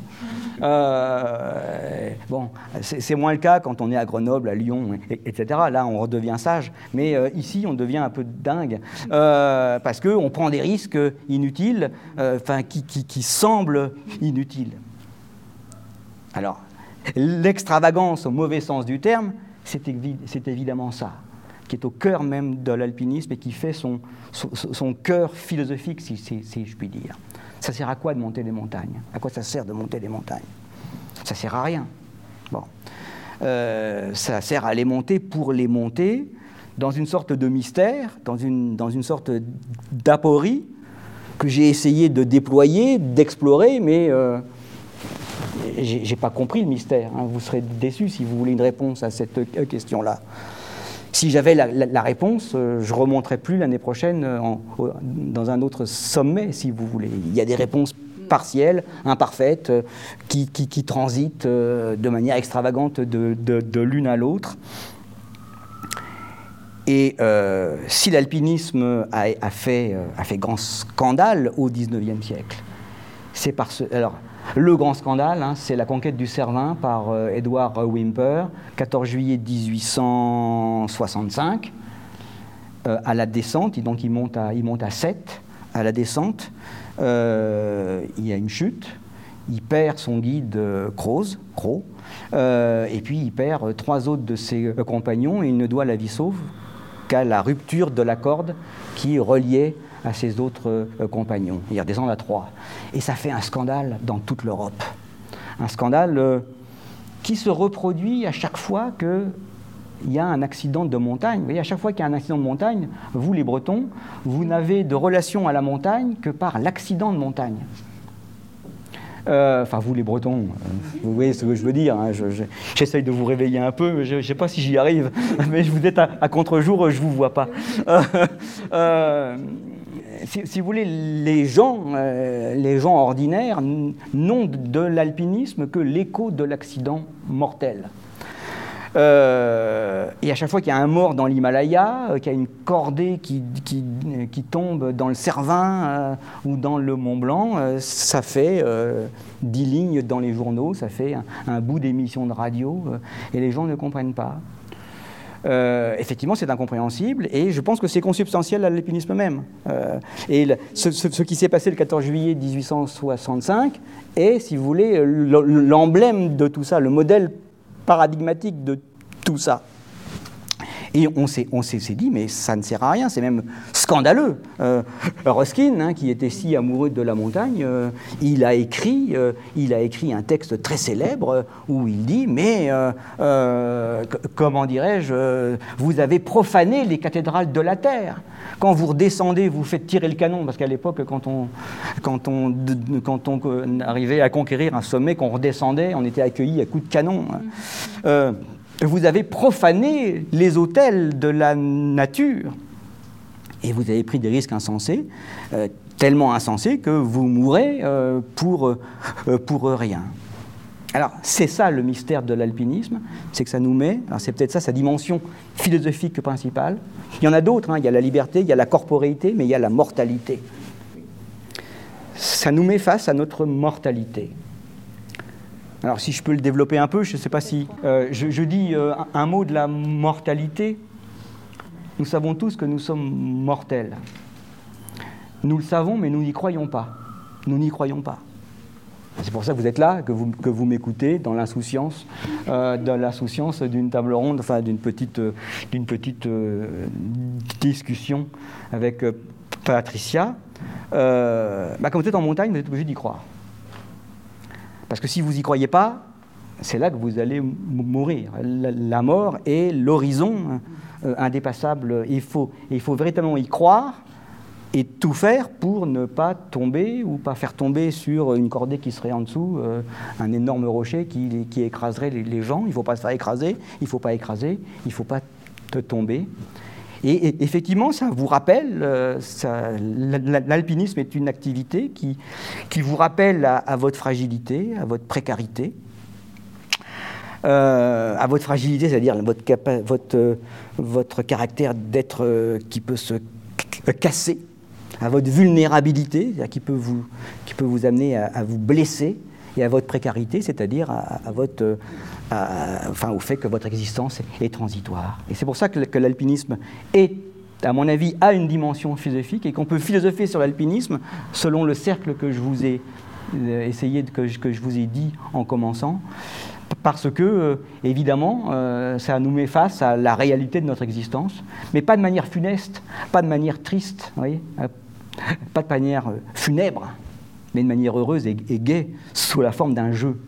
Euh, bon, c'est, moins le cas quand on est à Grenoble, à Lyon, etc. Là, on redevient sage. Mais euh, ici, on devient un peu dingue parce qu'on prend des risques inutiles, enfin, qui, qui semblent inutiles. Alors, L'extravagance, au mauvais sens du terme, c'est évidemment ça, qui est au cœur même de l'alpinisme et qui fait son, cœur philosophique, si, je puis dire. Ça sert à quoi de monter des montagnes? À quoi ça sert de monter des montagnes? Ça sert à rien. Bon. Euh, ça sert à les monter pour les monter dans une sorte de mystère, dans une, dans une sorte d'aporie que j'ai essayé de déployer, d'explorer, mais euh, j'ai pas compris le mystère. Hein. Vous serez déçus si vous voulez une réponse à cette euh, question-là. Si j'avais la, réponse, euh, je remonterais plus l'année prochaine euh, dans un autre sommet, si vous voulez. Il y a des réponses partielles, imparfaites, qui, transitent de manière extravagante de, l'une à l'autre. Et si l'alpinisme a, fait, a fait grand scandale au XIXe siècle, c'est le grand scandale, hein, c'est la conquête du Cervin par euh, Edward Wimper, 14 juillet 1865, euh, à la descente, donc il monte à, à 7 à la descente, euh, il y a une chute, il perd son guide Croz, Crow, et puis il perd trois autres de ses compagnons et il ne doit la vie sauve qu'à la rupture de la corde qui reliait à ses autres euh, compagnons. Il redescend à trois. Et ça fait un scandale dans toute l'Europe. Un scandale euh, qui se reproduit à chaque fois qu'il y a un accident de montagne. Vous voyez, à chaque fois qu'il y a un accident de montagne, vous les Bretons, vous n'avez de relation à la montagne que par l'accident de montagne. Euh, enfin, vous les Bretons, vous voyez ce que je veux dire. Hein, j'essaye de vous réveiller un peu, je ne sais pas si j'y arrive, mais vous êtes à, contre-jour, je ne vous vois pas. Si, vous voulez, les gens, euh, ordinaires n'ont de l'alpinisme que l'écho de l'accident mortel. Euh, et à chaque fois qu'il y a un mort dans l'Himalaya, qu'il y a une cordée qui, qui, tombe dans le Cervin ou dans le Mont Blanc, ça fait dix lignes dans les journaux, ça fait un bout d'émission de radio, et les gens ne comprennent pas. Euh, effectivement, c'est incompréhensible et je pense que c'est consubstantiel à l'alpinisme même. Euh, et ce, qui s'est passé le 14 juillet 1865 est, si vous voulez, l'emblème de tout ça, le modèle paradigmatique de tout ça. Et on s'est, dit, mais ça ne sert à rien, c'est même scandaleux. Euh, Ruskin, hein, qui était si amoureux de la montagne, euh, il, a écrit, euh, il a écrit un texte très célèbre où il dit, mais comment dirais-je, vous avez profané les cathédrales de la terre. Quand vous redescendez, vous faites tirer le canon, parce qu'à l'époque, quand on, arrivait à conquérir un sommet, qu'on redescendait, on était accueilli à coups de canon. Hein vous avez profané les hôtels de la nature et vous avez pris des risques insensés, euh, tellement insensés que vous mourrez euh, pour, euh, pour rien. Alors, c'est ça le mystère de l'alpinisme, c'est que ça nous met, c'est peut-être ça sa dimension philosophique principale. Il y en a d'autres, hein. il y a la liberté, il y a la corporéité, mais il y a la mortalité. Ça nous met face à notre mortalité. Alors si je peux le développer un peu, je ne sais pas si... Euh, je, dis euh, un mot de la mortalité. Nous savons tous que nous sommes mortels. Nous le savons, mais nous n'y croyons pas. Nous n'y croyons pas. C'est pour ça que vous êtes là, que vous, m'écoutez dans l'insouciance, euh, dans l'insouciance d'une table ronde, enfin d'une petite, discussion avec Patricia. Bah, comme vous êtes en montagne, vous êtes obligé d'y croire. Parce que si vous n'y croyez pas, c'est là que vous allez mourir. La, mort est l'horizon euh, indépassable. Il faut, il faut véritablement y croire et tout faire pour ne pas tomber ou pas faire tomber sur une cordée qui serait en dessous euh, un énorme rocher qui, qui écraserait les, gens. Il ne faut pas se faire écraser, il ne faut pas écraser, il ne faut pas te tomber. Et, effectivement, ça vous rappelle, euh, l'alpinisme est une activité qui, qui vous rappelle à, votre fragilité, à votre précarité, euh, à votre fragilité, c'est-à-dire votre, votre, votre caractère d'être euh, qui peut se casser, à votre vulnérabilité, qui peut vous, qui peut vous amener à, vous blesser, et à votre précarité, c'est-à-dire à, votre, enfin, au fait que votre existence est transitoire. Et c'est pour ça que, l'alpinisme est à mon avis, a une dimension philosophique et qu'on peut philosopher sur l'alpinisme selon le cercle que je vous ai euh, essayé, que je, que je vous ai dit en commençant, parce que, euh, évidemment, euh, ça nous met face à la réalité de notre existence, mais pas de manière funeste, pas de manière triste, pas de manière funèbre, mais de manière heureuse et gaie, sous la forme d'un jeu.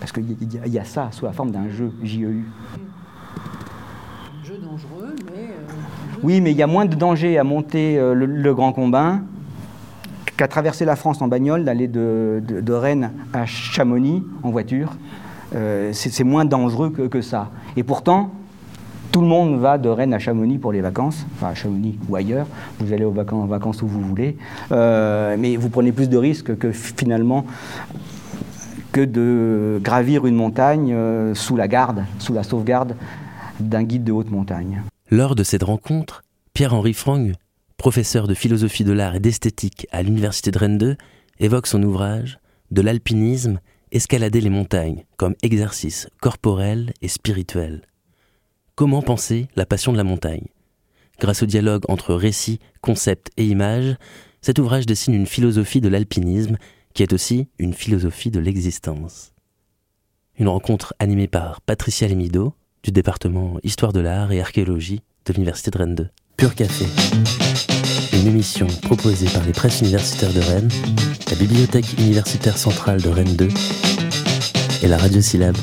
Parce qu'il y, a ça sous la forme d'un jeu JEU.
Un jeu dangereux, mais. Euh,
oui, mais il y a moins de danger à monter euh, le, Grand Combin qu'à traverser la France en bagnole, d'aller de, Rennes à Chamonix en voiture. Euh, c'est moins dangereux que, ça. Et pourtant, tout le monde va de Rennes à Chamonix pour les vacances, enfin à Chamonix ou ailleurs, vous allez aux vacances, vacances où vous voulez, mais vous prenez plus de risques que finalement que de gravir une montagne euh, sous la garde, sous la sauvegarde d'un guide de haute montagne.
Lors de cette rencontre, Pierre-Henri Frang, professeur de philosophie de l'art et d'esthétique à l'université de Rennes 2, évoque son ouvrage De l'alpinisme, escalader les montagnes comme exercice corporel et spirituel. Comment penser la passion de la montagne? Grâce au dialogue entre récit, concept et image, cet ouvrage dessine une philosophie de l'alpinisme qui est aussi une philosophie de l'existence. Une rencontre animée par Patricia Lemido, du département Histoire de l'art et archéologie de l'Université de Rennes 2. Pur Café. Une émission proposée par les presses universitaires de Rennes, la Bibliothèque universitaire centrale de Rennes 2 et la Radio Syllabe.